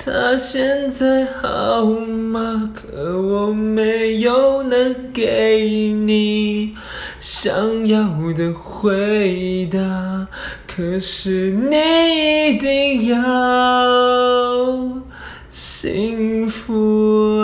他现在好吗？可我没有能给你想要的回答。可是你一定要幸福！